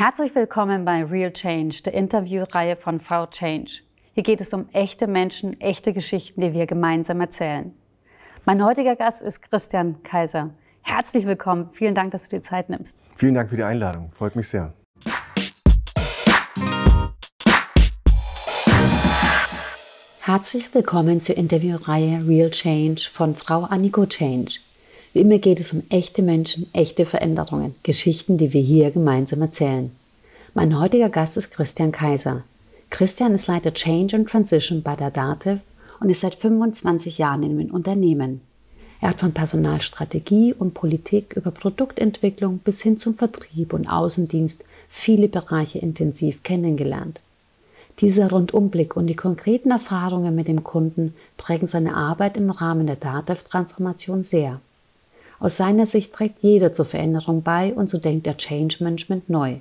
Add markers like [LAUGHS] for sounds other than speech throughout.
Herzlich willkommen bei Real Change, der Interviewreihe von Frau Change. Hier geht es um echte Menschen, echte Geschichten, die wir gemeinsam erzählen. Mein heutiger Gast ist Christian Kaiser. Herzlich willkommen. Vielen Dank, dass du dir Zeit nimmst. Vielen Dank für die Einladung. Freut mich sehr. Herzlich willkommen zur Interviewreihe Real Change von Frau Aniko Change. Wie immer geht es um echte Menschen, echte Veränderungen, Geschichten, die wir hier gemeinsam erzählen. Mein heutiger Gast ist Christian Kaiser. Christian ist Leiter Change and Transition bei der DATEV und ist seit 25 Jahren in dem Unternehmen. Er hat von Personalstrategie und Politik über Produktentwicklung bis hin zum Vertrieb und Außendienst viele Bereiche intensiv kennengelernt. Dieser Rundumblick und die konkreten Erfahrungen mit dem Kunden prägen seine Arbeit im Rahmen der DATEV-Transformation sehr. Aus seiner Sicht trägt jeder zur Veränderung bei und so denkt er Change Management neu.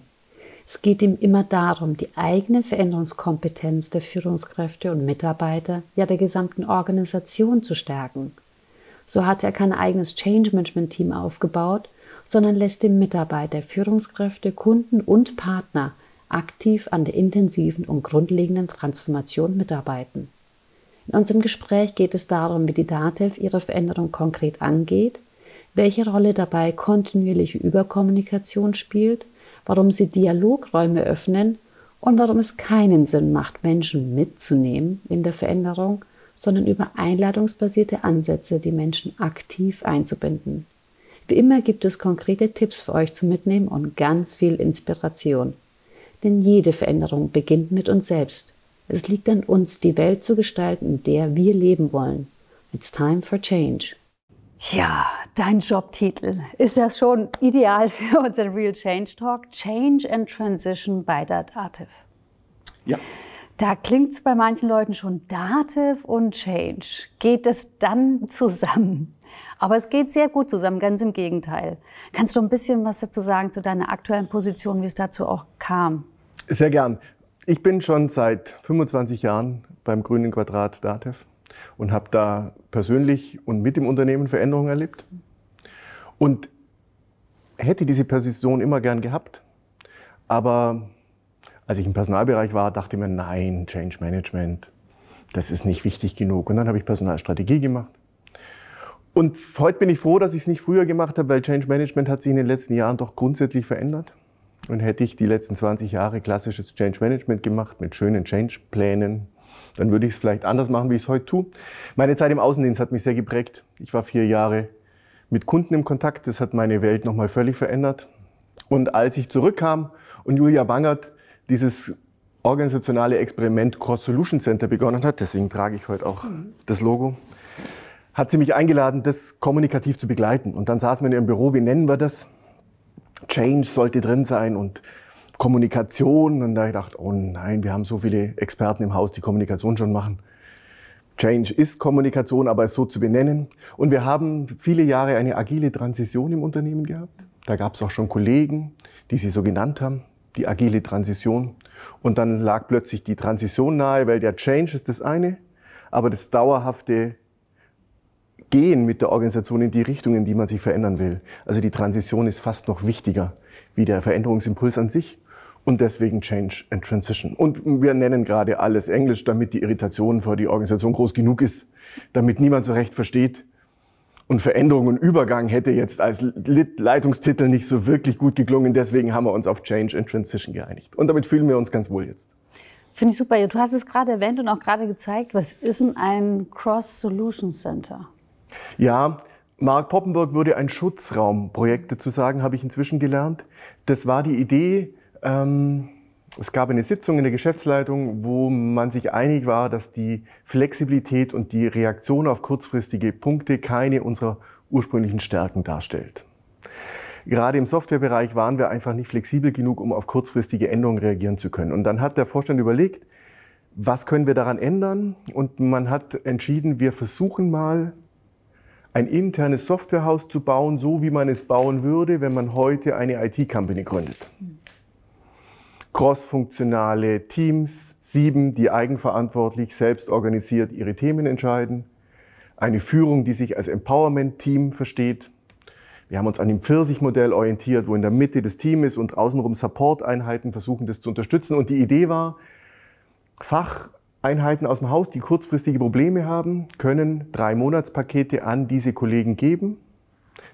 Es geht ihm immer darum, die eigene Veränderungskompetenz der Führungskräfte und Mitarbeiter, ja der gesamten Organisation zu stärken. So hat er kein eigenes Change Management Team aufgebaut, sondern lässt die Mitarbeiter, Führungskräfte, Kunden und Partner aktiv an der intensiven und grundlegenden Transformation mitarbeiten. In unserem Gespräch geht es darum, wie die DATEV ihre Veränderung konkret angeht, welche Rolle dabei kontinuierliche Überkommunikation spielt, warum sie Dialogräume öffnen und warum es keinen Sinn macht, Menschen mitzunehmen in der Veränderung, sondern über einladungsbasierte Ansätze die Menschen aktiv einzubinden. Wie immer gibt es konkrete Tipps für euch zum Mitnehmen und ganz viel Inspiration. Denn jede Veränderung beginnt mit uns selbst. Es liegt an uns, die Welt zu gestalten, in der wir leben wollen. It's time for change. Tja, dein Jobtitel ist ja schon ideal für unseren Real Change Talk. Change and Transition bei Dativ. Ja. Da klingt es bei manchen Leuten schon Dativ und Change. Geht es dann zusammen? Aber es geht sehr gut zusammen, ganz im Gegenteil. Kannst du ein bisschen was dazu sagen zu deiner aktuellen Position, wie es dazu auch kam? Sehr gern. Ich bin schon seit 25 Jahren beim Grünen Quadrat DATEV und habe da persönlich und mit dem Unternehmen Veränderungen erlebt. Und hätte diese Position immer gern gehabt. Aber als ich im Personalbereich war, dachte ich mir, nein, Change Management, das ist nicht wichtig genug. Und dann habe ich Personalstrategie gemacht und heute bin ich froh, dass ich es nicht früher gemacht habe, weil Change Management hat sich in den letzten Jahren doch grundsätzlich verändert. Und hätte ich die letzten 20 Jahre klassisches Change Management gemacht mit schönen Change-Plänen, dann würde ich es vielleicht anders machen, wie ich es heute tue. Meine Zeit im Außendienst hat mich sehr geprägt. Ich war vier Jahre mit Kunden im Kontakt. Das hat meine Welt nochmal völlig verändert. Und als ich zurückkam und Julia Bangert dieses organisationale Experiment Cross Solution Center begonnen hat, deswegen trage ich heute auch das Logo, hat sie mich eingeladen, das kommunikativ zu begleiten. Und dann saßen wir in ihrem Büro, wie nennen wir das? Change sollte drin sein und Kommunikation. Und da ich dachte, oh nein, wir haben so viele Experten im Haus, die Kommunikation schon machen. Change ist Kommunikation, aber es so zu benennen. Und wir haben viele Jahre eine agile Transition im Unternehmen gehabt. Da gab es auch schon Kollegen, die sie so genannt haben, die agile Transition. Und dann lag plötzlich die Transition nahe, weil der Change ist das eine, aber das dauerhafte gehen mit der Organisation in die Richtung, in die man sich verändern will. Also die Transition ist fast noch wichtiger wie der Veränderungsimpuls an sich und deswegen Change and Transition. Und wir nennen gerade alles Englisch, damit die Irritation vor die Organisation groß genug ist, damit niemand so recht versteht. Und Veränderung und Übergang hätte jetzt als Leitungstitel nicht so wirklich gut geklungen. Deswegen haben wir uns auf Change and Transition geeinigt. Und damit fühlen wir uns ganz wohl jetzt. Finde ich super. Du hast es gerade erwähnt und auch gerade gezeigt. Was ist denn ein Cross Solution Center? Ja, Mark Poppenburg würde ein Schutzraumprojekte zu sagen, habe ich inzwischen gelernt. Das war die Idee, ähm, es gab eine Sitzung in der Geschäftsleitung, wo man sich einig war, dass die Flexibilität und die Reaktion auf kurzfristige Punkte keine unserer ursprünglichen Stärken darstellt. Gerade im Softwarebereich waren wir einfach nicht flexibel genug, um auf kurzfristige Änderungen reagieren zu können. Und dann hat der Vorstand überlegt, was können wir daran ändern? Und man hat entschieden, wir versuchen mal ein internes Softwarehaus zu bauen, so wie man es bauen würde, wenn man heute eine IT-Company gründet. Cross-funktionale Teams, sieben, die eigenverantwortlich, selbst organisiert ihre Themen entscheiden. Eine Führung, die sich als Empowerment-Team versteht. Wir haben uns an dem Pfirsich-Modell orientiert, wo in der Mitte das Team ist und außenrum Support-Einheiten versuchen, das zu unterstützen. Und die Idee war, Facheinheiten aus dem Haus, die kurzfristige Probleme haben, können drei Monatspakete an diese Kollegen geben,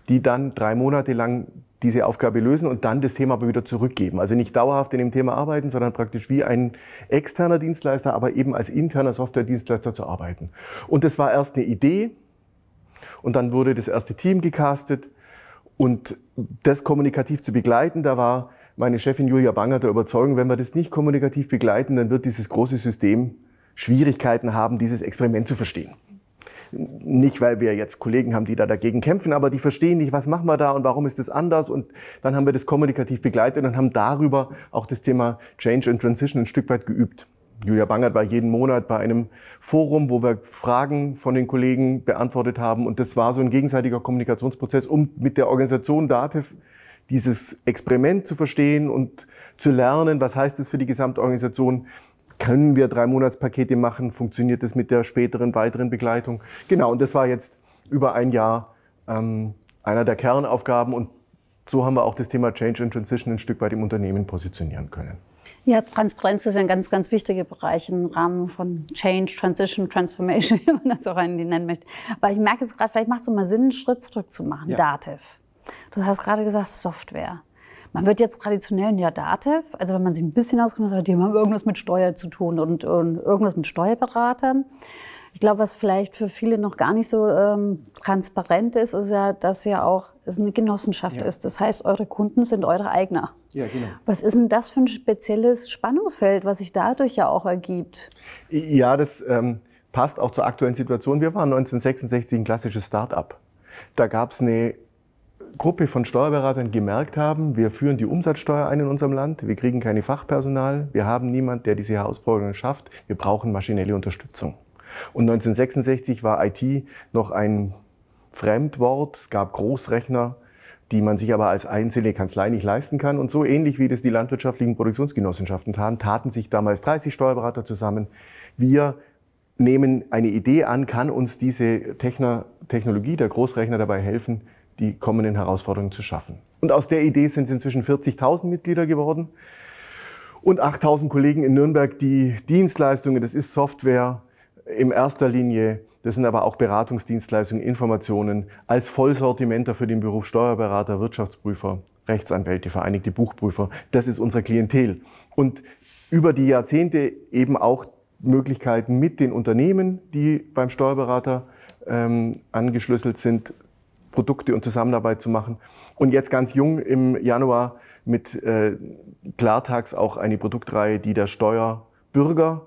die dann drei Monate lang diese Aufgabe lösen und dann das Thema aber wieder zurückgeben. Also nicht dauerhaft in dem Thema arbeiten, sondern praktisch wie ein externer Dienstleister, aber eben als interner Software-Dienstleister zu arbeiten. Und das war erst eine Idee und dann wurde das erste Team gecastet und das kommunikativ zu begleiten, da war meine Chefin Julia Banger der Überzeugung, wenn wir das nicht kommunikativ begleiten, dann wird dieses große System Schwierigkeiten haben, dieses Experiment zu verstehen. Nicht, weil wir jetzt Kollegen haben, die da dagegen kämpfen, aber die verstehen nicht, was machen wir da und warum ist das anders. Und dann haben wir das kommunikativ begleitet und haben darüber auch das Thema Change and Transition ein Stück weit geübt. Julia Bangert war jeden Monat bei einem Forum, wo wir Fragen von den Kollegen beantwortet haben. Und das war so ein gegenseitiger Kommunikationsprozess, um mit der Organisation DATEV dieses Experiment zu verstehen und zu lernen, was heißt es für die Gesamtorganisation, können wir drei Monatspakete machen? Funktioniert das mit der späteren weiteren Begleitung? Genau, und das war jetzt über ein Jahr ähm, einer der Kernaufgaben und so haben wir auch das Thema Change and Transition ein Stück weit im Unternehmen positionieren können. Ja, Transparenz ist ein ganz, ganz wichtiger Bereich im Rahmen von Change, Transition, Transformation, [LAUGHS] wie man das auch nennen möchte. Aber ich merke jetzt gerade, vielleicht macht es so mal Sinn, einen Schritt zurück zu machen. Ja. Dativ. Du hast gerade gesagt Software. Man wird jetzt traditionell ja Dativ, also wenn man sich ein bisschen auskennt, sagt, die haben irgendwas mit Steuer zu tun und, und irgendwas mit Steuerberatern. Ich glaube, was vielleicht für viele noch gar nicht so ähm, transparent ist, ist ja, dass ja auch es eine Genossenschaft ja. ist. Das heißt, eure Kunden sind eure Eigner. Ja, genau. Was ist denn das für ein spezielles Spannungsfeld, was sich dadurch ja auch ergibt? Ja, das ähm, passt auch zur aktuellen Situation. Wir waren 1966 ein klassisches Start-up. Da gab es eine Gruppe von Steuerberatern gemerkt haben, wir führen die Umsatzsteuer ein in unserem Land, wir kriegen keine Fachpersonal, wir haben niemand, der diese Herausforderungen schafft, wir brauchen maschinelle Unterstützung. Und 1966 war IT noch ein Fremdwort, es gab Großrechner, die man sich aber als einzelne Kanzlei nicht leisten kann. Und so ähnlich wie das die landwirtschaftlichen Produktionsgenossenschaften taten, taten sich damals 30 Steuerberater zusammen. Wir nehmen eine Idee an, kann uns diese Technologie der Großrechner dabei helfen, die kommenden Herausforderungen zu schaffen. Und aus der Idee sind es inzwischen 40.000 Mitglieder geworden und 8.000 Kollegen in Nürnberg, die Dienstleistungen, das ist Software in erster Linie, das sind aber auch Beratungsdienstleistungen, Informationen als Vollsortimenter für den Beruf Steuerberater, Wirtschaftsprüfer, Rechtsanwälte, Vereinigte Buchprüfer. Das ist unser Klientel. Und über die Jahrzehnte eben auch Möglichkeiten mit den Unternehmen, die beim Steuerberater ähm, angeschlüsselt sind, Produkte und Zusammenarbeit zu machen. Und jetzt ganz jung im Januar mit äh, Klartags auch eine Produktreihe, die der Steuerbürger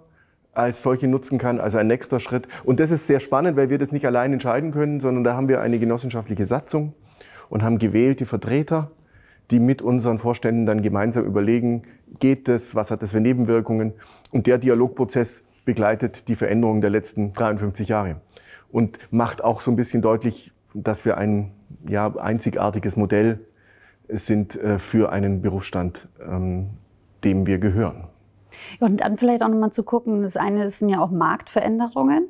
als solche nutzen kann, also ein nächster Schritt. Und das ist sehr spannend, weil wir das nicht allein entscheiden können, sondern da haben wir eine genossenschaftliche Satzung und haben gewählte Vertreter, die mit unseren Vorständen dann gemeinsam überlegen, geht das, was hat das für Nebenwirkungen. Und der Dialogprozess begleitet die Veränderungen der letzten 53 Jahre und macht auch so ein bisschen deutlich, dass wir ein ja, einzigartiges Modell sind äh, für einen Berufsstand, ähm, dem wir gehören. Und dann vielleicht auch nochmal zu gucken, das eine sind ja auch Marktveränderungen,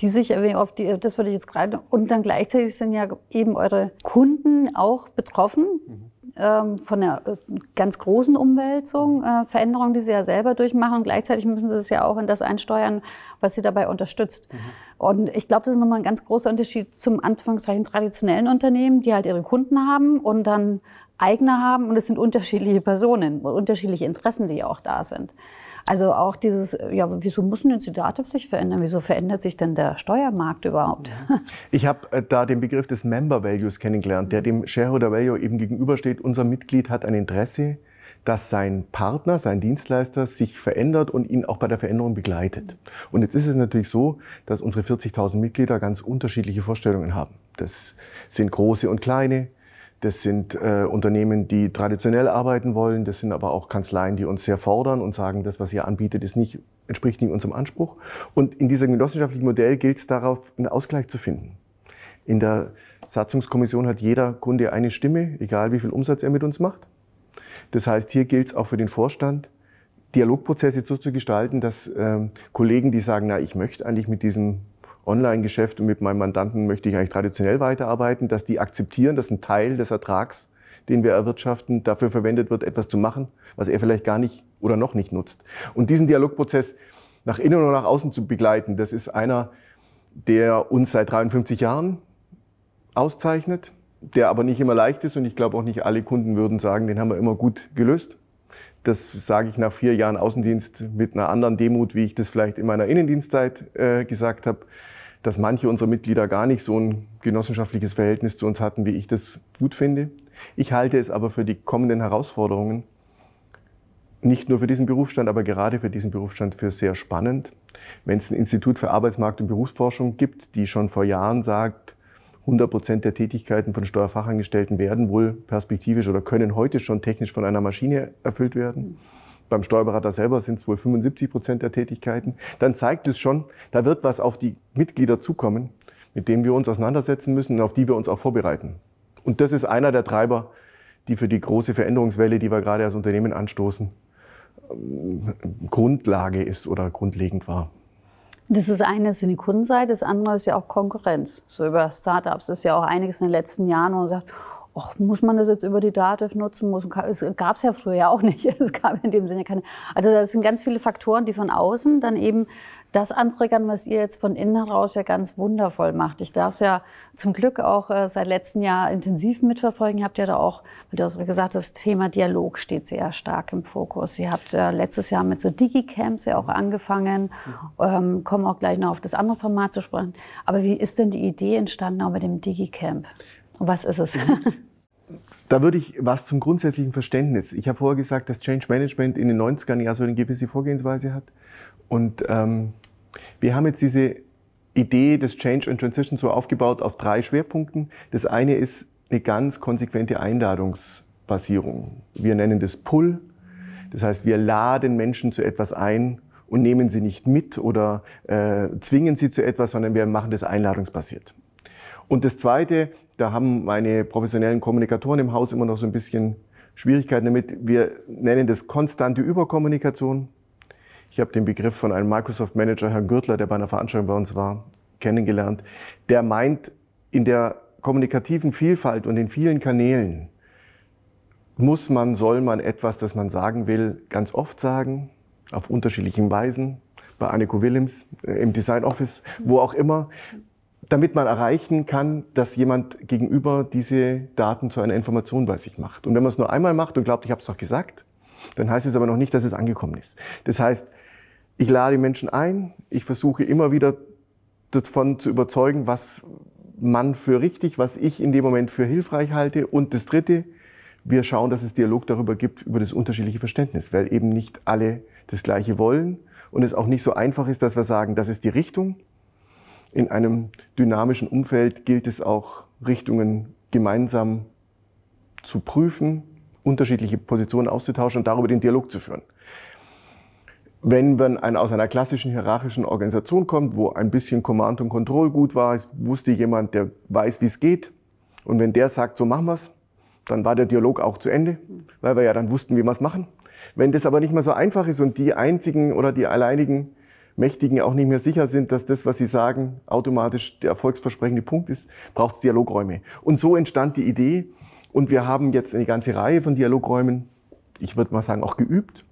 die sich auf die, das würde ich jetzt gerade, und dann gleichzeitig sind ja eben eure Kunden auch betroffen. Mhm ähm, von der äh, ganz großen Umwälzung, äh, Veränderungen, die sie ja selber durchmachen. Und gleichzeitig müssen sie es ja auch in das einsteuern, was sie dabei unterstützt. Mhm. Und ich glaube, das ist nochmal ein ganz großer Unterschied zum Anführungszeichen traditionellen Unternehmen, die halt ihre Kunden haben und dann Eigner haben. Und es sind unterschiedliche Personen, unterschiedliche Interessen, die auch da sind. Also auch dieses, ja, wieso muss denn die Dativ sich verändern? Wieso verändert sich denn der Steuermarkt überhaupt? Ich habe äh, da den Begriff des Member Values kennengelernt, der dem Shareholder Value eben gegenübersteht. Unser Mitglied hat ein Interesse, dass sein Partner, sein Dienstleister sich verändert und ihn auch bei der Veränderung begleitet. Und jetzt ist es natürlich so, dass unsere 40.000 Mitglieder ganz unterschiedliche Vorstellungen haben. Das sind große und kleine, das sind äh, Unternehmen, die traditionell arbeiten wollen. Das sind aber auch Kanzleien, die uns sehr fordern und sagen, das, was ihr anbietet, ist nicht, entspricht nicht unserem Anspruch. Und in diesem genossenschaftlichen Modell gilt es darauf, einen Ausgleich zu finden. In der Satzungskommission hat jeder Kunde eine Stimme, egal wie viel Umsatz er mit uns macht. Das heißt, hier gilt es auch für den Vorstand, Dialogprozesse so zu gestalten, dass ähm, Kollegen, die sagen, na, ich möchte eigentlich mit diesem Online-Geschäft und mit meinem Mandanten möchte ich eigentlich traditionell weiterarbeiten, dass die akzeptieren, dass ein Teil des Ertrags, den wir erwirtschaften, dafür verwendet wird, etwas zu machen, was er vielleicht gar nicht oder noch nicht nutzt. Und diesen Dialogprozess nach innen und nach außen zu begleiten, das ist einer, der uns seit 53 Jahren auszeichnet, der aber nicht immer leicht ist und ich glaube auch nicht alle Kunden würden sagen, den haben wir immer gut gelöst. Das sage ich nach vier Jahren Außendienst mit einer anderen Demut, wie ich das vielleicht in meiner Innendienstzeit äh, gesagt habe, dass manche unserer Mitglieder gar nicht so ein genossenschaftliches Verhältnis zu uns hatten, wie ich das gut finde. Ich halte es aber für die kommenden Herausforderungen, nicht nur für diesen Berufsstand, aber gerade für diesen Berufsstand für sehr spannend. Wenn es ein Institut für Arbeitsmarkt- und Berufsforschung gibt, die schon vor Jahren sagt, 100 Prozent der Tätigkeiten von Steuerfachangestellten werden wohl perspektivisch oder können heute schon technisch von einer Maschine erfüllt werden. Beim Steuerberater selber sind es wohl 75 Prozent der Tätigkeiten. Dann zeigt es schon, da wird was auf die Mitglieder zukommen, mit dem wir uns auseinandersetzen müssen und auf die wir uns auch vorbereiten. Und das ist einer der Treiber, die für die große Veränderungswelle, die wir gerade als Unternehmen anstoßen, ähm, Grundlage ist oder grundlegend war. Das ist eine ist die Kundenseite, das andere ist ja auch Konkurrenz. So über Startups ist ja auch einiges in den letzten Jahren, wo man sagt, Och, muss man das jetzt über die Dativ nutzen? Muss, es gab es ja früher ja auch nicht. [LAUGHS] Es gab in dem Sinne keine. Also das sind ganz viele Faktoren, die von außen dann eben das antriggern, was ihr jetzt von innen heraus ja ganz wundervoll macht. Ich darf es ja zum Glück auch äh, seit letztem Jahr intensiv mitverfolgen. Ihr habt ja da auch, wie du hast gesagt, das Thema Dialog steht sehr stark im Fokus. Ihr habt äh, letztes Jahr mit so Digicamps ja auch angefangen, mhm. ähm, kommen auch gleich noch auf das andere Format zu sprechen. Aber wie ist denn die Idee entstanden auch mit dem Digicamp? Was ist es? [LAUGHS] Da würde ich was zum grundsätzlichen Verständnis. Ich habe vorher gesagt, dass Change Management in den 90ern ja so eine gewisse Vorgehensweise hat. Und ähm, wir haben jetzt diese Idee des Change and Transition so aufgebaut auf drei Schwerpunkten. Das eine ist eine ganz konsequente Einladungsbasierung. Wir nennen das Pull. Das heißt, wir laden Menschen zu etwas ein und nehmen sie nicht mit oder äh, zwingen sie zu etwas, sondern wir machen das einladungsbasiert. Und das Zweite, da haben meine professionellen Kommunikatoren im Haus immer noch so ein bisschen Schwierigkeiten damit. Wir nennen das konstante Überkommunikation. Ich habe den Begriff von einem Microsoft Manager, Herrn Gürtler, der bei einer Veranstaltung bei uns war, kennengelernt. Der meint, in der kommunikativen Vielfalt und in vielen Kanälen muss man, soll man etwas, das man sagen will, ganz oft sagen, auf unterschiedlichen Weisen. Bei Anneko Willems äh, im Design Office, wo auch immer damit man erreichen kann, dass jemand gegenüber diese Daten zu einer Information bei sich macht. Und wenn man es nur einmal macht und glaubt, ich habe es doch gesagt, dann heißt es aber noch nicht, dass es angekommen ist. Das heißt, ich lade Menschen ein, ich versuche immer wieder davon zu überzeugen, was man für richtig, was ich in dem Moment für hilfreich halte. Und das Dritte, wir schauen, dass es Dialog darüber gibt, über das unterschiedliche Verständnis, weil eben nicht alle das Gleiche wollen und es auch nicht so einfach ist, dass wir sagen, das ist die Richtung, in einem dynamischen Umfeld gilt es auch, Richtungen gemeinsam zu prüfen, unterschiedliche Positionen auszutauschen und darüber den Dialog zu führen. Wenn man aus einer klassischen hierarchischen Organisation kommt, wo ein bisschen Command und Control gut war, es wusste jemand, der weiß, wie es geht. Und wenn der sagt, so machen wir es, dann war der Dialog auch zu Ende, weil wir ja dann wussten, wie wir es machen. Wenn das aber nicht mehr so einfach ist und die einzigen oder die alleinigen Mächtigen auch nicht mehr sicher sind, dass das, was sie sagen, automatisch der erfolgsversprechende Punkt ist, braucht es Dialogräume. Und so entstand die Idee. Und wir haben jetzt eine ganze Reihe von Dialogräumen, ich würde mal sagen, auch geübt.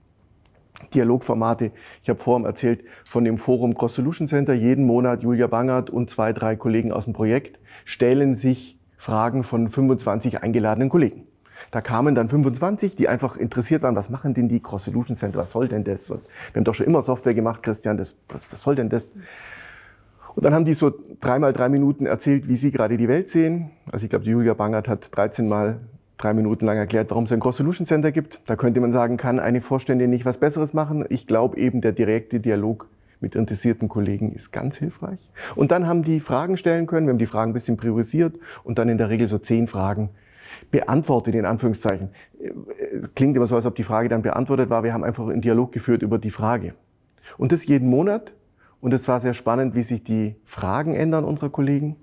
Dialogformate. Ich habe vorhin erzählt von dem Forum Cross Solution Center. Jeden Monat Julia Bangert und zwei, drei Kollegen aus dem Projekt stellen sich Fragen von 25 eingeladenen Kollegen. Da kamen dann 25, die einfach interessiert waren, was machen denn die Cross Solution Center, was soll denn das? Und wir haben doch schon immer Software gemacht, Christian, das, was, was soll denn das? Und dann haben die so dreimal drei Minuten erzählt, wie sie gerade die Welt sehen. Also ich glaube, Julia Bangert hat 13 Mal drei Minuten lang erklärt, warum es ein Cross Solution Center gibt. Da könnte man sagen, kann eine Vorständin nicht was Besseres machen? Ich glaube eben, der direkte Dialog mit interessierten Kollegen ist ganz hilfreich. Und dann haben die Fragen stellen können. Wir haben die Fragen ein bisschen priorisiert und dann in der Regel so zehn Fragen beantwortet, in Anführungszeichen. Es klingt immer so, als ob die Frage dann beantwortet war. Wir haben einfach einen Dialog geführt über die Frage. Und das jeden Monat. Und es war sehr spannend, wie sich die Fragen ändern unserer Kollegen.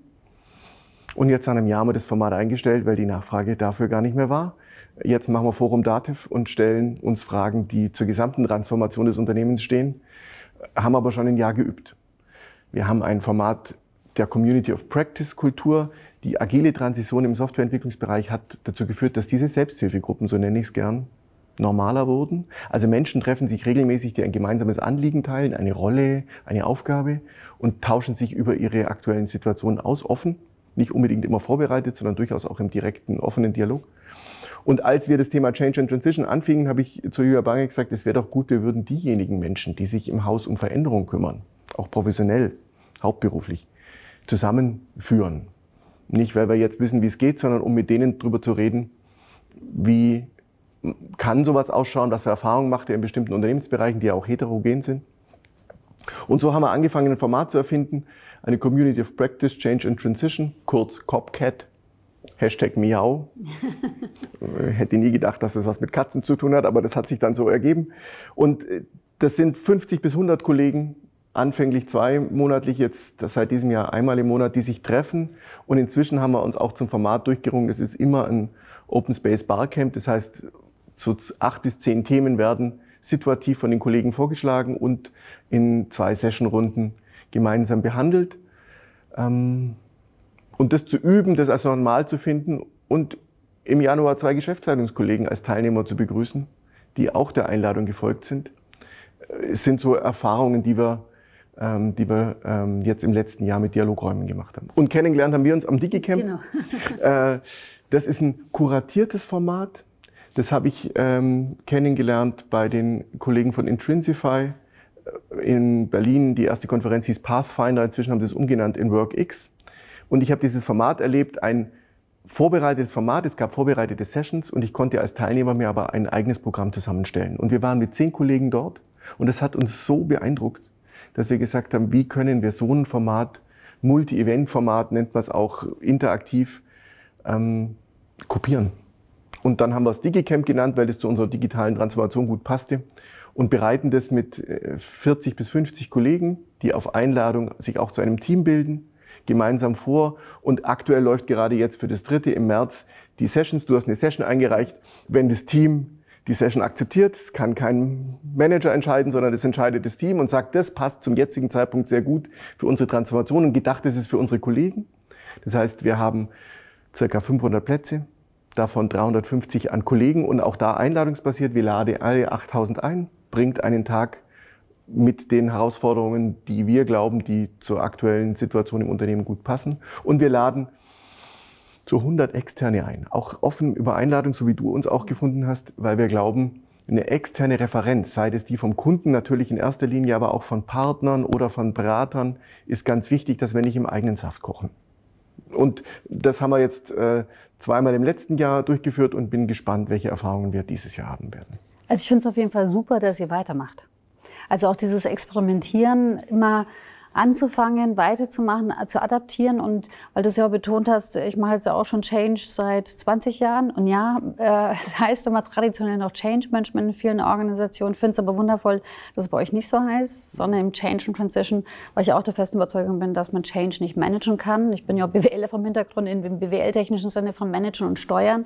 Und jetzt nach einem Jahr haben wir das Format eingestellt, weil die Nachfrage dafür gar nicht mehr war. Jetzt machen wir Forum Dativ und stellen uns Fragen, die zur gesamten Transformation des Unternehmens stehen, haben aber schon ein Jahr geübt. Wir haben ein Format der Community of Practice Kultur. Die agile Transition im Softwareentwicklungsbereich hat dazu geführt, dass diese Selbsthilfegruppen, so nenne ich es gern, normaler wurden. Also Menschen treffen sich regelmäßig, die ein gemeinsames Anliegen teilen, eine Rolle, eine Aufgabe und tauschen sich über ihre aktuellen Situationen aus, offen, nicht unbedingt immer vorbereitet, sondern durchaus auch im direkten, offenen Dialog. Und als wir das Thema Change and Transition anfingen, habe ich zu Julia Bange gesagt, es wäre doch gut, wir würden diejenigen Menschen, die sich im Haus um Veränderung kümmern, auch professionell, hauptberuflich, zusammenführen. Nicht, weil wir jetzt wissen, wie es geht, sondern um mit denen darüber zu reden, wie kann sowas ausschauen, was für Erfahrungen macht er in bestimmten Unternehmensbereichen, die ja auch heterogen sind. Und so haben wir angefangen, ein Format zu erfinden, eine Community of Practice, Change and Transition, kurz COPCAT, Hashtag Miau. [LAUGHS] Hätte nie gedacht, dass das was mit Katzen zu tun hat, aber das hat sich dann so ergeben. Und äh, das sind 50 bis 100 Kollegen, anfänglich zwei monatlich, jetzt seit diesem Jahr einmal im Monat, die sich treffen. Und inzwischen haben wir uns auch zum Format durchgerungen. Es ist immer ein Open Space Barcamp. Das heißt, so acht bis zehn Themen werden situativ von den Kollegen vorgeschlagen und in zwei Sessionrunden gemeinsam behandelt. Ähm, und das zu üben, das als normal zu finden und im Januar zwei Geschäftsleitungskollegen als Teilnehmer zu begrüßen, die auch der Einladung gefolgt sind, es äh, sind so Erfahrungen, die wir, ähm, die wir ähm, jetzt im letzten Jahr mit Dialogräumen gemacht haben. Und kennengelernt haben wir uns am DigiCamp. Genau. [LAUGHS] äh, das ist ein kuratiertes Format. Das habe ich ähm, kennengelernt bei den Kollegen von Intrinsify äh, in Berlin. Die erste Konferenz hieß Pathfinder. Inzwischen haben sie es umgenannt in WorkX. Und ich habe dieses Format erlebt, ein vorbereitetes Format, es gab vorbereitete Sessions und ich konnte als Teilnehmer mir aber ein eigenes Programm zusammenstellen. Und wir waren mit zehn Kollegen dort und das hat uns so beeindruckt, dass wir gesagt haben, wie können wir so ein Format, Multi-Event-Format nennt man es auch, interaktiv ähm, kopieren. Und dann haben wir es DigiCamp genannt, weil es zu unserer digitalen Transformation gut passte und bereiten das mit 40 äh, bis 50 Kollegen, die auf Einladung sich auch zu einem Team bilden gemeinsam vor. Und aktuell läuft gerade jetzt für das dritte im März die Sessions. Du hast eine Session eingereicht. Wenn das Team die Session akzeptiert, es kann kein Manager entscheiden, sondern das entscheidet das Team und sagt, das passt zum jetzigen Zeitpunkt sehr gut für unsere Transformation und gedacht ist es für unsere Kollegen. Das heißt, wir haben circa 500 Plätze, davon 350 an Kollegen und auch da einladungsbasiert. Wir laden alle 8000 ein, bringt einen Tag mit den Herausforderungen, die wir glauben, die zur aktuellen Situation im Unternehmen gut passen. Und wir laden zu 100 Externe ein. Auch offen über Einladung, so wie du uns auch gefunden hast, weil wir glauben, eine externe Referenz, sei es die vom Kunden natürlich in erster Linie, aber auch von Partnern oder von Beratern, ist ganz wichtig, dass wir nicht im eigenen Saft kochen. Und das haben wir jetzt äh, zweimal im letzten Jahr durchgeführt und bin gespannt, welche Erfahrungen wir dieses Jahr haben werden. Also ich finde es auf jeden Fall super, dass ihr weitermacht. Also auch dieses Experimentieren immer anzufangen, weiterzumachen, zu adaptieren. Und weil du es ja betont hast, ich mache jetzt auch schon Change seit 20 Jahren. Und ja, äh, es [LAUGHS] heißt immer traditionell noch Change Management in vielen Organisationen. Finde es aber wundervoll, dass es bei euch nicht so heißt, sondern im Change und Transition, weil ich auch der festen Überzeugung bin, dass man Change nicht managen kann. Ich bin ja auch BWL vom Hintergrund, im BWL-technischen Sinne von Managen und Steuern.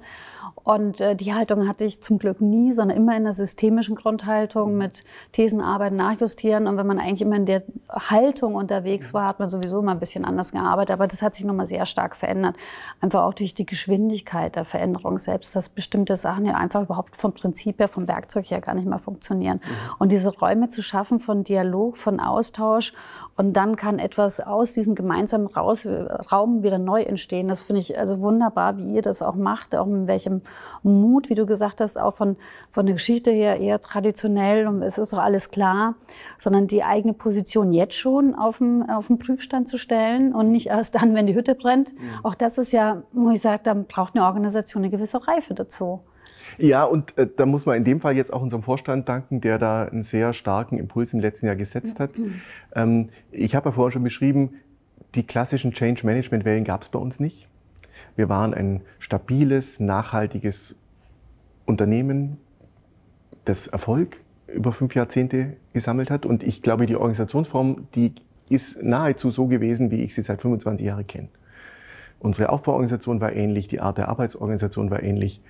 Und äh, die Haltung hatte ich zum Glück nie, sondern immer in einer systemischen Grundhaltung mit Thesenarbeit nachjustieren. Und wenn man eigentlich immer in der Haltung unterwegs war, hat man sowieso immer ein bisschen anders gearbeitet. Aber das hat sich nochmal sehr stark verändert. Einfach auch durch die Geschwindigkeit der Veränderung selbst, dass bestimmte Sachen ja einfach überhaupt vom Prinzip her, vom Werkzeug her gar nicht mehr funktionieren. Mhm. Und diese Räume zu schaffen von Dialog, von Austausch und dann kann etwas aus diesem gemeinsamen Raus Raum wieder neu entstehen. Das finde ich also wunderbar, wie ihr das auch macht, auch mit welchem Mut, wie du gesagt hast, auch von, von der Geschichte her eher traditionell und es ist doch alles klar, sondern die eigene Position jetzt schon auf den, auf den Prüfstand zu stellen und nicht erst dann, wenn die Hütte brennt. Mhm. Auch das ist ja, wo ich sage, da braucht eine Organisation eine gewisse Reife dazu. Ja, und äh, da muss man in dem Fall jetzt auch unserem Vorstand danken, der da einen sehr starken Impuls im letzten Jahr gesetzt hat. Ähm, ich habe ja vorher schon beschrieben, die klassischen Change Management Wellen gab es bei uns nicht. Wir waren ein stabiles, nachhaltiges Unternehmen, das Erfolg über fünf Jahrzehnte gesammelt hat. Und ich glaube, die Organisationsform, die ist nahezu so gewesen, wie ich sie seit 25 Jahren kenne. Unsere Aufbauorganisation war ähnlich, die Art der Arbeitsorganisation war ähnlich.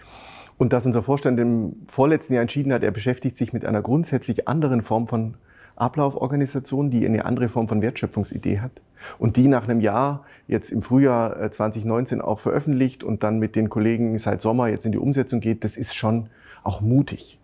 Und dass unser Vorstand im vorletzten Jahr entschieden hat, er beschäftigt sich mit einer grundsätzlich anderen Form von Ablauforganisation, die eine andere Form von Wertschöpfungsidee hat und die nach einem Jahr jetzt im Frühjahr 2019 äh, auch veröffentlicht und dann mit den Kollegen seit Sommer jetzt in die Umsetzung geht, das ist schon auch mutig.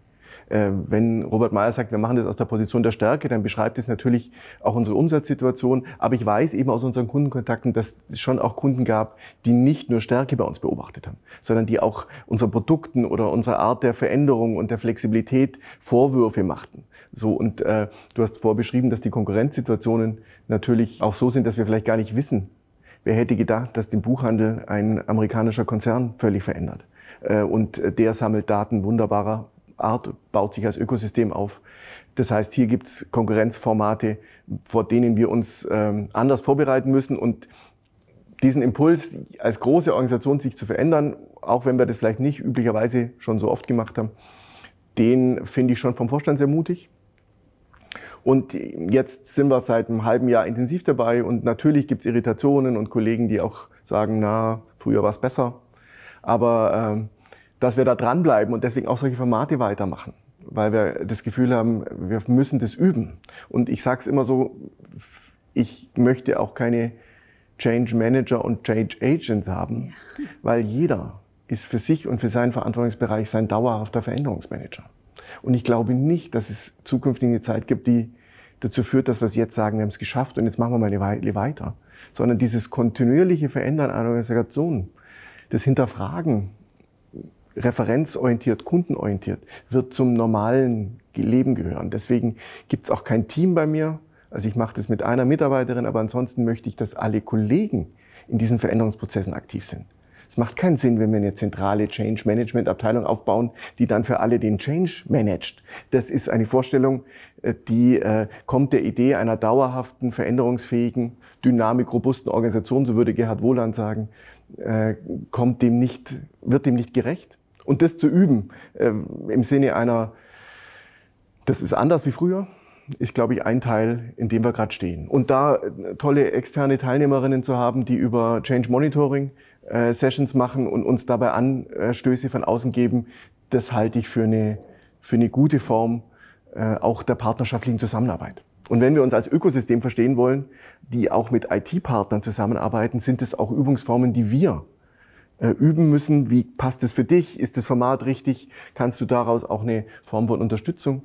Äh, wenn Robert Meyer sagt, wir machen das aus der Position der Stärke, dann beschreibt es natürlich auch unsere Umsatzsituation. Aber ich weiß eben aus unseren Kundenkontakten, dass es schon auch Kunden gab, die nicht nur Stärke bei uns beobachtet haben, sondern die auch unseren Produkten oder unserer Art der Veränderung und der Flexibilität Vorwürfe machten. So, und äh, du hast vorbeschrieben, dass die Konkurrenzsituationen natürlich auch so sind, dass wir vielleicht gar nicht wissen, wer hätte gedacht, dass den Buchhandel ein amerikanischer Konzern völlig verändert. Äh, und der sammelt Daten wunderbarer Art, baut sich als Ökosystem auf. Das heißt, hier gibt es Konkurrenzformate, vor denen wir uns ähm, anders vorbereiten müssen. Und diesen Impuls, als große Organisation sich zu verändern, auch wenn wir das vielleicht nicht üblicherweise schon so oft gemacht haben, den finde ich schon vom Vorstand sehr mutig. Und jetzt sind wir seit einem halben Jahr intensiv dabei und natürlich gibt es Irritationen und Kollegen, die auch sagen, na, früher war es besser. Aber ähm, dass wir da dranbleiben und deswegen auch solche Formate weitermachen, weil wir das Gefühl haben, wir müssen das üben. Und ich sage es immer so, ich möchte auch keine Change Manager und Change Agents haben, ja. weil jeder ist für sich und für seinen Verantwortungsbereich sein dauerhafter Veränderungsmanager. Und ich glaube nicht, dass es zukünftig eine Zeit gibt, die dazu führt, dass wir es jetzt sagen, wir haben es geschafft und jetzt machen wir mal eine Weile weiter. Sondern dieses kontinuierliche Verändern einer Organisation, das Hinterfragen referenzorientiert, kundenorientiert, wird zum normalen Leben gehören. Deswegen gibt es auch kein Team bei mir. Also ich mache das mit einer Mitarbeiterin, aber ansonsten möchte ich, dass alle Kollegen in diesen Veränderungsprozessen aktiv sind. Es macht keinen Sinn, wenn wir eine zentrale Change Management Abteilung aufbauen, die dann für alle den Change managt. Das ist eine Vorstellung, äh, die äh, kommt der Idee einer dauerhaften, veränderungsfähigen, dynamik robusten Organisation, so würde Gerhard Wohland sagen, äh, kommt dem nicht, wird dem nicht gerecht. Und das zu üben äh, im Sinne einer, das ist anders wie früher, ist, glaube ich, ein Teil, in dem wir gerade stehen. Und da äh, tolle externe Teilnehmerinnen zu haben, die über Change Monitoring äh, Sessions machen und uns dabei Anstöße von außen geben, das halte ich für eine, für eine gute Form äh, auch der partnerschaftlichen Zusammenarbeit. Und wenn wir uns als Ökosystem verstehen wollen, die auch mit IT-Partnern zusammenarbeiten, sind es auch Übungsformen, die wir üben müssen. Wie passt es für dich? Ist das Format richtig? Kannst du daraus auch eine Form von Unterstützung,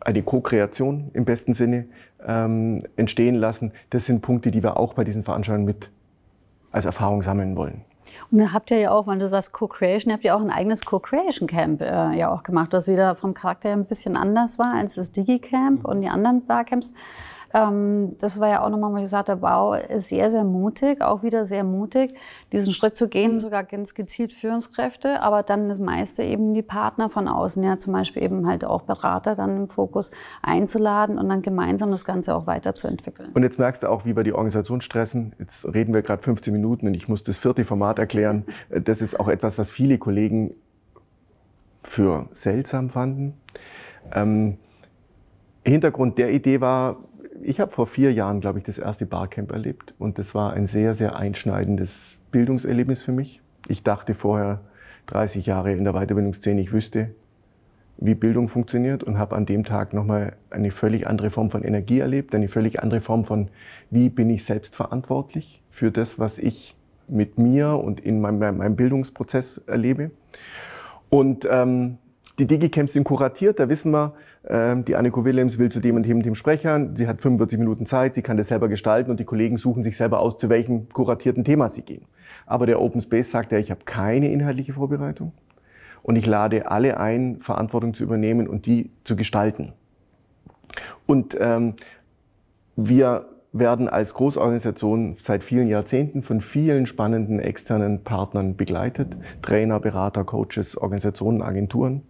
eine Co-Kreation im besten Sinne ähm, entstehen lassen? Das sind Punkte, die wir auch bei diesen Veranstaltungen mit als Erfahrung sammeln wollen. Und dann habt ihr ja auch, wenn du sagst Co-Creation, habt ihr auch ein eigenes Co-Creation Camp äh, ja auch gemacht, das wieder vom Charakter her ein bisschen anders war als das Digi-Camp mhm. und die anderen Barcamps. Ähm, das war ja auch nochmal, wo ich gesagt habe, wow, ist sehr, sehr mutig, auch wieder sehr mutig, diesen Schritt zu gehen, sogar ganz gezielt Führungskräfte, aber dann das meiste eben die Partner von außen, ja, zum Beispiel eben halt auch Berater dann im Fokus einzuladen und dann gemeinsam das Ganze auch weiterzuentwickeln. Und jetzt merkst du auch, wie wir die Organisation stressen. Jetzt reden wir gerade 15 Minuten und ich muss das vierte Format erklären. [LAUGHS] Das ist auch etwas, was viele Kollegen für seltsam fanden. Ähm, Hintergrund der Idee war, ich habe vor vier Jahren, glaube ich, das erste Barcamp erlebt und das war ein sehr, sehr einschneidendes Bildungserlebnis für mich. Ich dachte vorher 30 Jahre in der Weiterbildungsszene, ich wüsste, wie Bildung funktioniert und habe an dem Tag nochmal eine völlig andere Form von Energie erlebt, eine völlig andere Form von, wie bin ich selbst verantwortlich für das, was ich mit mir und in meinem, meinem Bildungsprozess erlebe. Und ähm, die Digicamps sind kuratiert, da wissen wir, äh, die Anniko Willems will zu dem und dem, dem Sprechern, sie hat 45 Minuten Zeit, sie kann das selber gestalten und die Kollegen suchen sich selber aus, zu welchem kuratierten Thema sie gehen. Aber der Open Space sagt ja, ich habe keine inhaltliche Vorbereitung und ich lade alle ein, Verantwortung zu übernehmen und die zu gestalten. Und ähm, wir werden als Großorganisation seit vielen Jahrzehnten von vielen spannenden externen Partnern begleitet. Trainer, Berater, Coaches, Organisationen, Agenturen.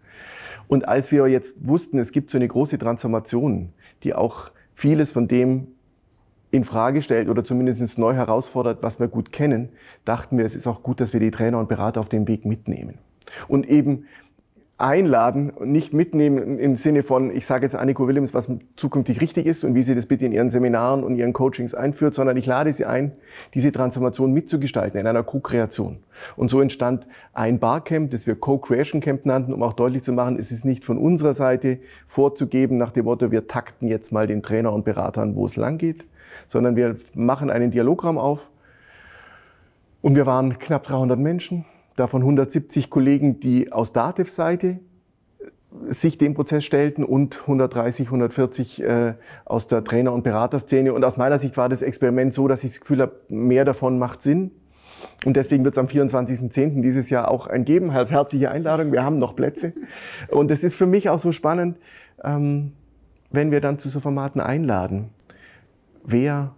Und als wir jetzt wussten, es gibt so eine große Transformation, die auch vieles von dem in Frage stellt oder zumindest neu herausfordert, was wir gut kennen, dachten wir, es ist auch gut, dass wir die Trainer und Berater auf dem Weg mitnehmen. Und eben einladen und nicht mitnehmen im Sinne von, ich sage jetzt Anniko Willems, was zukünftig richtig ist und wie sie das bitte in ihren Seminaren und ihren Coachings einführt, sondern ich lade sie ein, diese Transformation mitzugestalten in einer Co-Kreation. Und so entstand ein Barcamp, das wir Co-Creation Camp nannten, um auch deutlich zu machen, es ist nicht von unserer Seite vorzugeben nach dem Motto, wir takten jetzt mal den Trainer und Beratern, wo es lang geht, sondern wir machen einen Dialograum auf. Und wir waren knapp 300 Menschen, davon 170 Kollegen, die aus Dativ-Seite äh, sich dem Prozess stellten und 130, 140 äh, aus der Trainer- und Beraterszene. Und aus meiner Sicht war das Experiment so, dass ich das Gefühl habe, mehr davon macht Sinn. Und deswegen wird es am 24.10. dieses Jahr auch ein geben, als herzliche Einladung. Wir haben noch Plätze. Und es ist für mich auch so spannend, ähm, wenn wir dann zu so Formaten einladen. Wer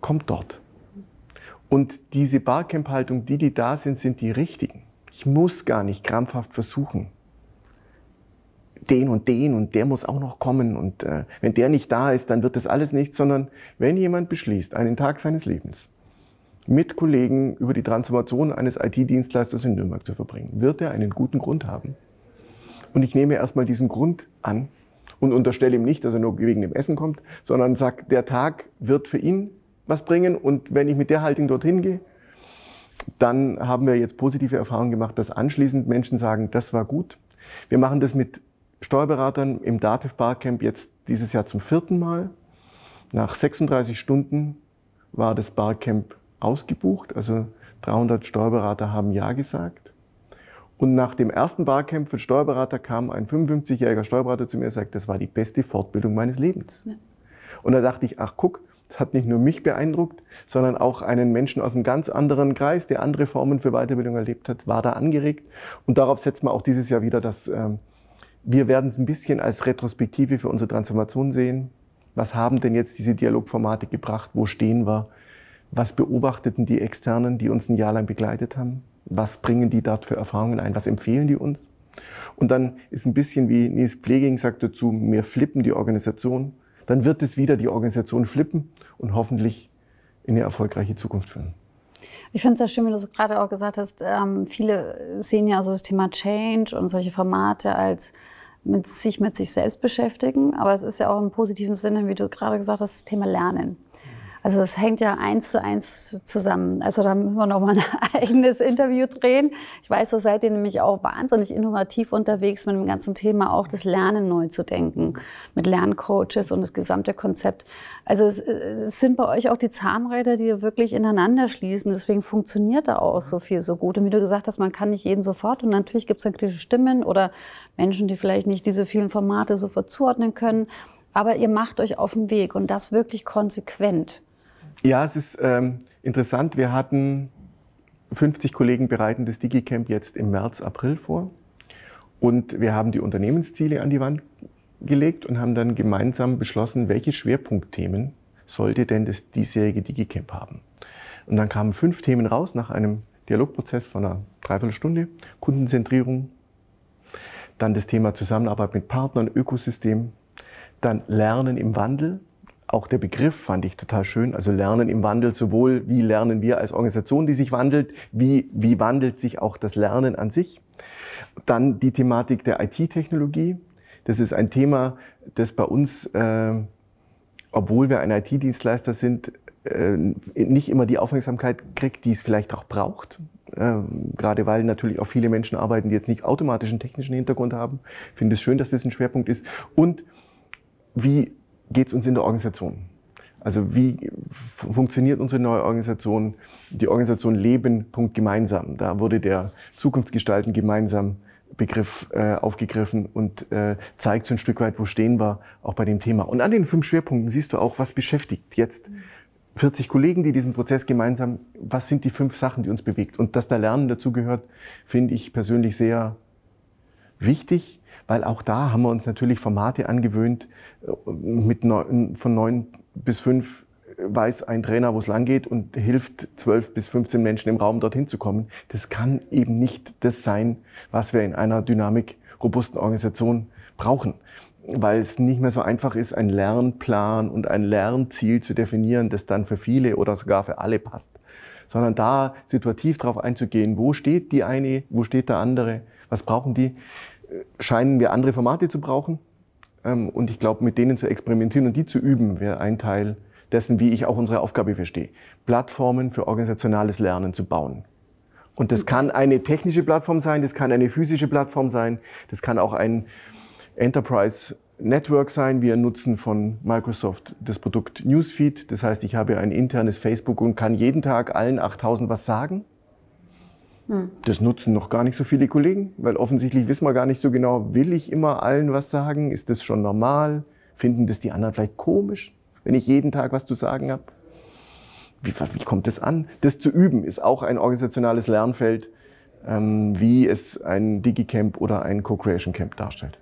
kommt dort? Und diese Barcamp-Haltung, die, die da sind, sind die richtigen. Ich muss gar nicht krampfhaft versuchen, den und den und der muss auch noch kommen und äh, wenn der nicht da ist, dann wird das alles nichts, sondern wenn jemand beschließt, einen Tag seines Lebens mit Kollegen über die Transformation eines IT-Dienstleisters in Nürnberg zu verbringen, wird er einen guten Grund haben. Und ich nehme erstmal diesen Grund an und unterstelle ihm nicht, dass er nur wegen dem Essen kommt, sondern sage, der Tag wird für ihn was bringen. Und wenn ich mit der Haltung dorthin gehe, dann haben wir jetzt positive Erfahrungen gemacht, dass anschließend Menschen sagen, das war gut. Wir machen das mit Steuerberatern im Dativ Barcamp jetzt dieses Jahr zum vierten Mal. Nach 36 Stunden war das Barcamp ausgebucht, also 300 Steuerberater haben Ja gesagt. Und nach dem ersten Barcamp für Steuerberater kam ein 55-jähriger Steuerberater zu mir und sagte, das war die beste Fortbildung meines Lebens. Ja. Und da dachte ich, ach guck, das hat nicht nur mich beeindruckt, sondern auch einen Menschen aus einem ganz anderen Kreis, der andere Formen für Weiterbildung erlebt hat, war da angeregt. Und darauf setzen wir auch dieses Jahr wieder, dass ähm, wir werden es ein bisschen als Retrospektive für unsere Transformation sehen. Was haben denn jetzt diese Dialogformate gebracht? Wo stehen wir? Was beobachteten die Externen, die uns ein Jahr lang begleitet haben? Was bringen die dort für Erfahrungen ein? Was empfehlen die uns? Und dann ist ein bisschen wie Nils Pleging sagt dazu, wir flippen die Organisation dann wird es wieder die Organisation flippen und hoffentlich in eine erfolgreiche Zukunft führen. Ich finde es sehr schön, wie du es gerade auch gesagt hast. Ähm, viele sehen ja also das Thema Change und solche Formate als mit sich mit sich selbst beschäftigen. Aber es ist ja auch im positiven Sinne, wie du gerade gesagt hast, das Thema Lernen. Also das hängt ja eins zu eins zusammen. Also da müssen wir noch mal [LAUGHS] ein eigenes Interview drehen. Ich weiß, da seid ihr nämlich auch wahnsinnig innovativ unterwegs mit dem ganzen Thema auch das Lernen neu zu denken, mit Lerncoaches und das gesamte Konzept. Also es, es sind bei euch auch die Zahnräder, die wirklich ineinander schließen. Deswegen funktioniert da auch so viel so gut. Und wie du gesagt hast, man kann nicht jeden sofort. Und natürlich gibt es dann kritische Stimmen oder Menschen, die vielleicht nicht diese vielen Formate sofort zuordnen können. Aber ihr macht euch auf den Weg und das wirklich konsequent. Ja, es ist ähm, interessant. Wir hatten 50 Kollegen bereiten das DigiCamp jetzt im März, April vor. Und wir haben die Unternehmensziele an die Wand gelegt und haben dann gemeinsam beschlossen, welche Schwerpunktthemen sollte denn das diesjährige DigiCamp haben. Und dann kamen fünf Themen raus nach einem Dialogprozess von einer Dreiviertelstunde. Kundenzentrierung, dann das Thema Zusammenarbeit mit Partnern, Ökosystem, dann Lernen im Wandel, auch der Begriff fand ich total schön. Also Lernen im Wandel, sowohl wie lernen wir als Organisation, die sich wandelt, wie, wie wandelt sich auch das Lernen an sich. Dann die Thematik der IT-Technologie. Das ist ein Thema, das bei uns, äh, obwohl wir ein IT-Dienstleister sind, äh, nicht immer die Aufmerksamkeit kriegt, die es vielleicht auch braucht. Äh, gerade weil natürlich auch viele Menschen arbeiten, die jetzt nicht automatisch einen technischen Hintergrund haben. Ich finde es schön, dass das ein Schwerpunkt ist. Und wie geht es uns in der Organisation? Also wie funktioniert unsere neue Organisation? Die Organisation Leben, Punkt gemeinsam. Da wurde der Zukunftsgestalten gemeinsam Begriff äh, aufgegriffen und äh, zeigt so ein Stück weit, wo stehen wir auch bei dem Thema. Und an den fünf Schwerpunkten siehst du auch, was beschäftigt jetzt 40 Kollegen, die diesen Prozess gemeinsam, was sind die fünf Sachen, die uns bewegt? Und dass da Lernen dazugehört, finde ich persönlich sehr wichtig weil auch da haben wir uns natürlich Formate angewöhnt. Äh, mit neun, von neun bis fünf weiß ein Trainer, wo es lang geht und hilft zwölf bis 15 Menschen im Raum dorthin zu kommen. Das kann eben nicht das sein, was wir in einer dynamik robusten Organisation brauchen. Weil es nicht mehr so einfach ist, einen Lernplan und ein Lernziel zu definieren, das dann für viele oder sogar für alle passt. Sondern da situativ darauf einzugehen, wo steht die eine, wo steht der andere, was brauchen die, scheinen wir andere Formate zu brauchen. Ähm, und ich glaube, mit denen zu experimentieren und die zu üben, wäre ein Teil dessen, wie ich auch unsere Aufgabe verstehe. Plattformen für organisationales Lernen zu bauen. Und das kann eine technische Plattform sein, das kann eine physische Plattform sein, das kann auch ein Enterprise Network sein. Wir nutzen von Microsoft das Produkt Newsfeed. Das heißt, ich habe ein internes Facebook und kann jeden Tag allen 8000 was sagen. Hm. Das nutzen noch gar nicht so viele Kollegen, weil offensichtlich wissen wir gar nicht so genau, will ich immer allen was sagen? Ist das schon normal? Finden das die anderen vielleicht komisch, wenn ich jeden Tag was zu sagen habe? Wie, wie kommt das an? Das zu üben ist auch ein organisationales Lernfeld, ähm, wie es ein Digicamp oder ein Co-Creation Camp darstellt.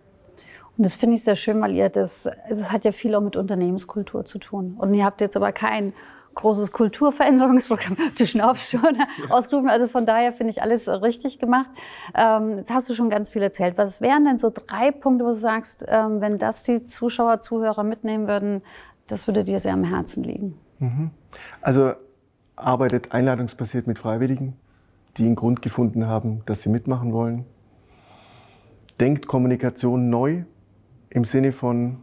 Und das finde ich sehr schön, weil ihr das, es hat ja viel auch mit Unternehmenskultur zu tun. Und ihr habt jetzt aber kein großes Kulturveränderungsprogramm, [LAUGHS] du schnaufst schon, ausgerufen. Also von daher finde ich alles richtig gemacht. Ähm, jetzt hast du schon ganz viel erzählt. Was wären denn so drei Punkte, wo du sagst, ähm, wenn das die Zuschauer, Zuhörer mitnehmen würden, das würde dir sehr am Herzen liegen? Mhm. Also arbeitet einladungsbasiert mit Freiwilligen, die einen Grund gefunden haben, dass sie mitmachen wollen. Denkt Kommunikation neu im Sinne von,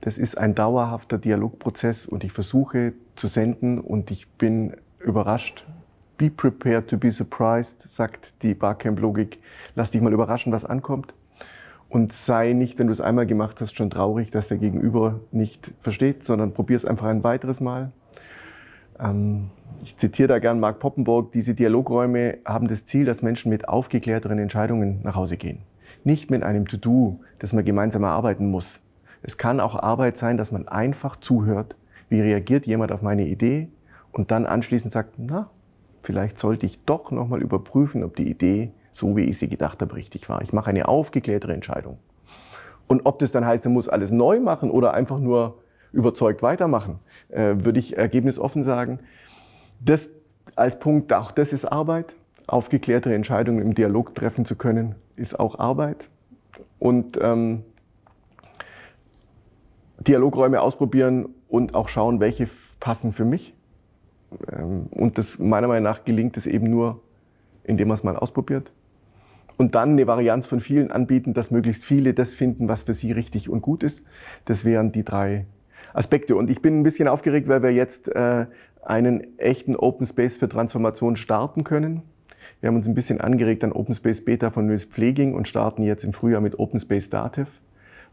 das ist ein dauerhafter Dialogprozess und ich versuche zu senden und ich bin überrascht. Be prepared to be surprised, sagt die Barcamp-Logik. Lass dich mal überraschen, was ankommt. Und sei nicht, wenn du es einmal gemacht hast, schon traurig, dass der Gegenüber nicht versteht, sondern probier es einfach ein weiteres Mal. Ähm, ich zitiere da gern Mark Poppenburg, diese Dialogräume haben das Ziel, dass Menschen mit aufgeklärteren Entscheidungen nach Hause gehen. Nicht mit einem To-Do, das man gemeinsam erarbeiten muss. Es kann auch Arbeit sein, dass man einfach zuhört, wie reagiert jemand auf meine Idee und dann anschließend sagt, na, vielleicht sollte ich doch nochmal überprüfen, ob die Idee, so wie ich sie gedacht habe, richtig war. Ich mache eine aufgeklärtere Entscheidung. Und ob das dann heißt, er muss alles neu machen oder einfach nur überzeugt weitermachen, äh, würde ich ergebnisoffen sagen. Das als Punkt, auch das ist Arbeit. Aufgeklärtere Entscheidungen im Dialog treffen zu können, ist auch Arbeit. Und ähm, Dialogräume ausprobieren und auch schauen, welche passen für mich. Ähm, und das meiner Meinung nach gelingt es eben nur, indem man es mal ausprobiert. Und dann eine Varianz von vielen anbieten, dass möglichst viele das finden, was für sie richtig und gut ist. Das wären die drei Aspekte. Und ich bin ein bisschen aufgeregt, weil wir jetzt äh, einen echten Open Space für Transformation starten können. Wir haben uns ein bisschen angeregt an Open Space Beta von Nils Pfleging und starten jetzt im Frühjahr mit Open Space Dativ,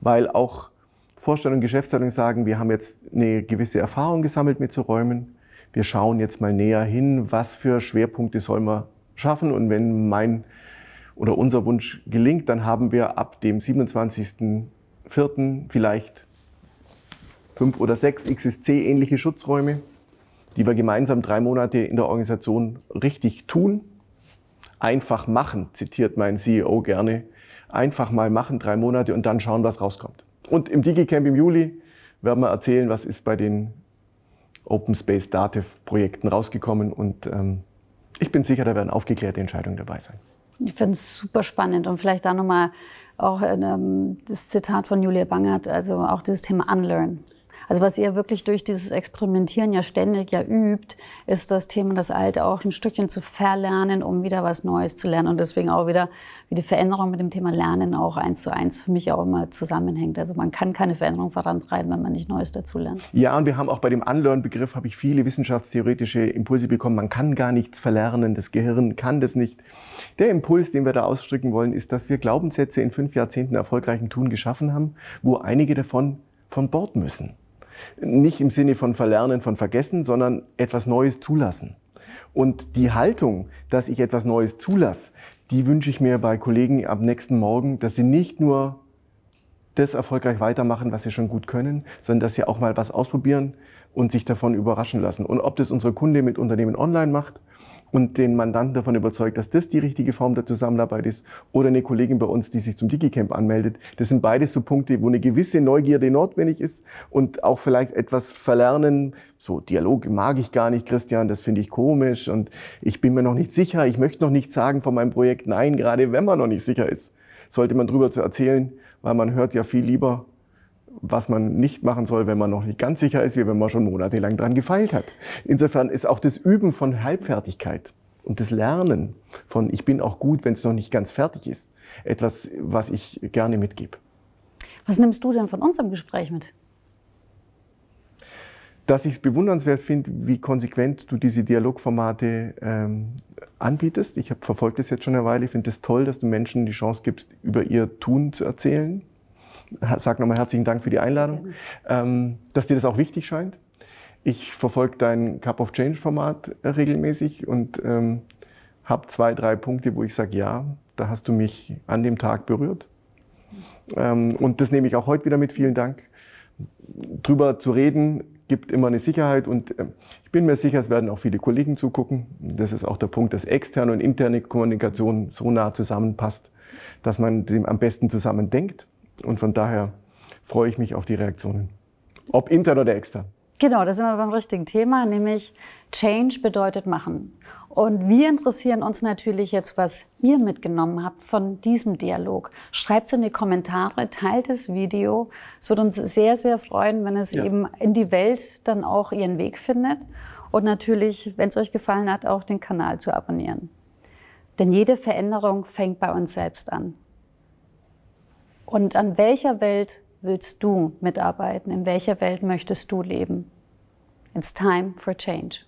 weil auch Vorstand und Geschäftsleitung sagen, wir haben jetzt eine gewisse Erfahrung gesammelt mit so Räumen. Wir schauen jetzt mal näher hin, was für Schwerpunkte soll man schaffen. Und wenn mein oder unser Wunsch gelingt, dann haben wir ab dem 27.04. vielleicht fünf oder sechs XSC-ähnliche Schutzräume, die wir gemeinsam drei Monate in der Organisation richtig tun. Einfach machen, zitiert mein CEO gerne. Einfach mal machen, drei Monate und dann schauen, was rauskommt. Und im DigiCamp im Juli werden wir erzählen, was ist bei den Open Space Dativ Projekten rausgekommen. Und ähm, ich bin sicher, da werden aufgeklärte Entscheidungen dabei sein. Ich finde es super spannend und vielleicht da nochmal auch ähm, das Zitat von Julia Bangert, also auch dieses Thema Unlearn. Also was ihr wirklich durch dieses Experimentieren ja ständig ja übt, ist das Thema, das Alte auch ein Stückchen zu verlernen, um wieder was Neues zu lernen. Und deswegen auch wieder, wie die Veränderung mit dem Thema Lernen auch eins zu eins für mich auch immer zusammenhängt. Also man kann keine Veränderung vorantreiben, wenn man nicht Neues dazu lernt. Ja, und wir haben auch bei dem Unlearn-Begriff habe ich viele wissenschaftstheoretische Impulse bekommen. Man kann gar nichts verlernen. Das Gehirn kann das nicht. Der Impuls, den wir da ausdrücken wollen, ist, dass wir Glaubenssätze in fünf Jahrzehnten erfolgreichen Tun geschaffen haben, wo einige davon von Bord müssen. Nicht im Sinne von Verlernen, von Vergessen, sondern etwas Neues zulassen. Und die Haltung, dass ich etwas Neues zulasse, die wünsche ich mir bei Kollegen am nächsten Morgen, dass sie nicht nur das erfolgreich weitermachen, was sie schon gut können, sondern dass sie auch mal was ausprobieren und sich davon überraschen lassen. Und ob das unsere Kunde mit Unternehmen online macht und den Mandanten davon überzeugt, dass das die richtige Form der Zusammenarbeit ist oder eine Kollegin bei uns, die sich zum DigiCamp anmeldet. Das sind beides so Punkte, wo eine gewisse Neugierde notwendig ist und auch vielleicht etwas verlernen. So, Dialog mag ich gar nicht, Christian, das finde ich komisch und ich bin mir noch nicht sicher, ich möchte noch nichts sagen von meinem Projekt. Nein, gerade wenn man noch nicht sicher ist, sollte man drüber zu erzählen, weil man hört ja viel lieber, was man nicht machen soll, wenn man noch nicht ganz sicher ist, wie wenn man schon monatelang dran gefeilt hat. Insofern ist auch das Üben von Halbfertigkeit und das Lernen von ich bin auch gut, wenn es noch nicht ganz fertig ist, etwas, was ich gerne mitgebe. Was nimmst du denn von unserem Gespräch mit? Dass ich es bewundernswert finde, wie konsequent du diese Dialogformate ähm, anbietest. Ich habe verfolgt das jetzt schon eine Weile. Ich finde es das toll, dass du Menschen die Chance gibst, über ihr Tun zu erzählen. Sag nochmal herzlichen Dank für die Einladung. Ähm, dass dir das auch wichtig scheint. Ich verfolge dein Cup of Change Format regelmäßig und ähm, habe zwei, drei Punkte, wo ich sage, ja, da hast du mich an dem Tag berührt. Ähm, und das nehme ich auch heute wieder mit. Vielen Dank. Drüber zu reden gibt immer eine Sicherheit und äh, ich bin mir sicher, es werden auch viele Kollegen zugucken. Das ist auch der Punkt, dass externe und interne Kommunikation so nah zusammenpasst, dass man dem am besten zusammen denkt. Und von daher freue ich mich auf die Reaktionen. Ob intern oder extern. Genau, da sind wir beim richtigen Thema, nämlich Change bedeutet machen. Und wir interessieren uns natürlich jetzt, was ihr mitgenommen habt von diesem Dialog. Schreibt es in die Kommentare, teilt das Video. Es würde uns sehr, sehr freuen, wenn es ja. eben in die Welt dann auch ihren Weg findet. Und natürlich, wenn es euch gefallen hat, auch den Kanal zu abonnieren. Denn jede Veränderung fängt bei uns selbst an. Und an welcher Welt willst du mitarbeiten? In welcher Welt möchtest du leben? It's time for change.